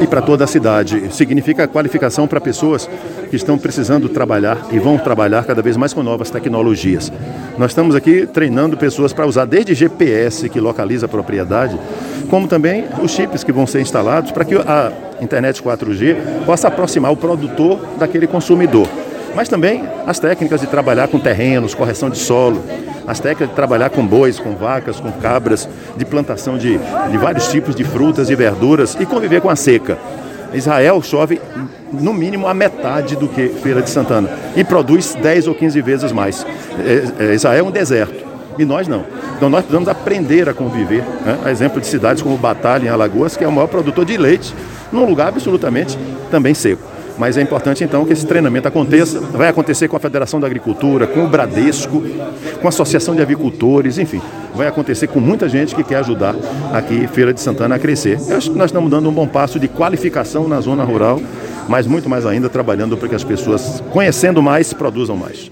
e para toda a cidade. Significa qualificação para pessoas que estão precisando trabalhar e vão trabalhar cada vez mais com novas tecnologias. Nós estamos aqui treinando pessoas para usar desde GPS, que localiza a propriedade, como também os chips que vão ser instalados para que a internet 4G possa aproximar o produtor daquele consumidor. Mas também as técnicas de trabalhar com terrenos, correção de solo, as técnicas de trabalhar com bois, com vacas, com cabras, de plantação de, de vários tipos de frutas e verduras e conviver com a seca. Israel chove no mínimo a metade do que Feira de Santana e produz 10 ou 15 vezes mais. É, é, Israel é um deserto e nós não. Então nós precisamos aprender a conviver. Né? A exemplo de cidades como Batalha, em Alagoas, que é o maior produtor de leite, num lugar absolutamente também seco. Mas é importante então que esse treinamento aconteça. Vai acontecer com a Federação da Agricultura, com o Bradesco, com a Associação de Avicultores, enfim. Vai acontecer com muita gente que quer ajudar aqui Feira de Santana a crescer. Eu acho que nós estamos dando um bom passo de qualificação na zona rural, mas muito mais ainda trabalhando para que as pessoas, conhecendo mais, produzam mais.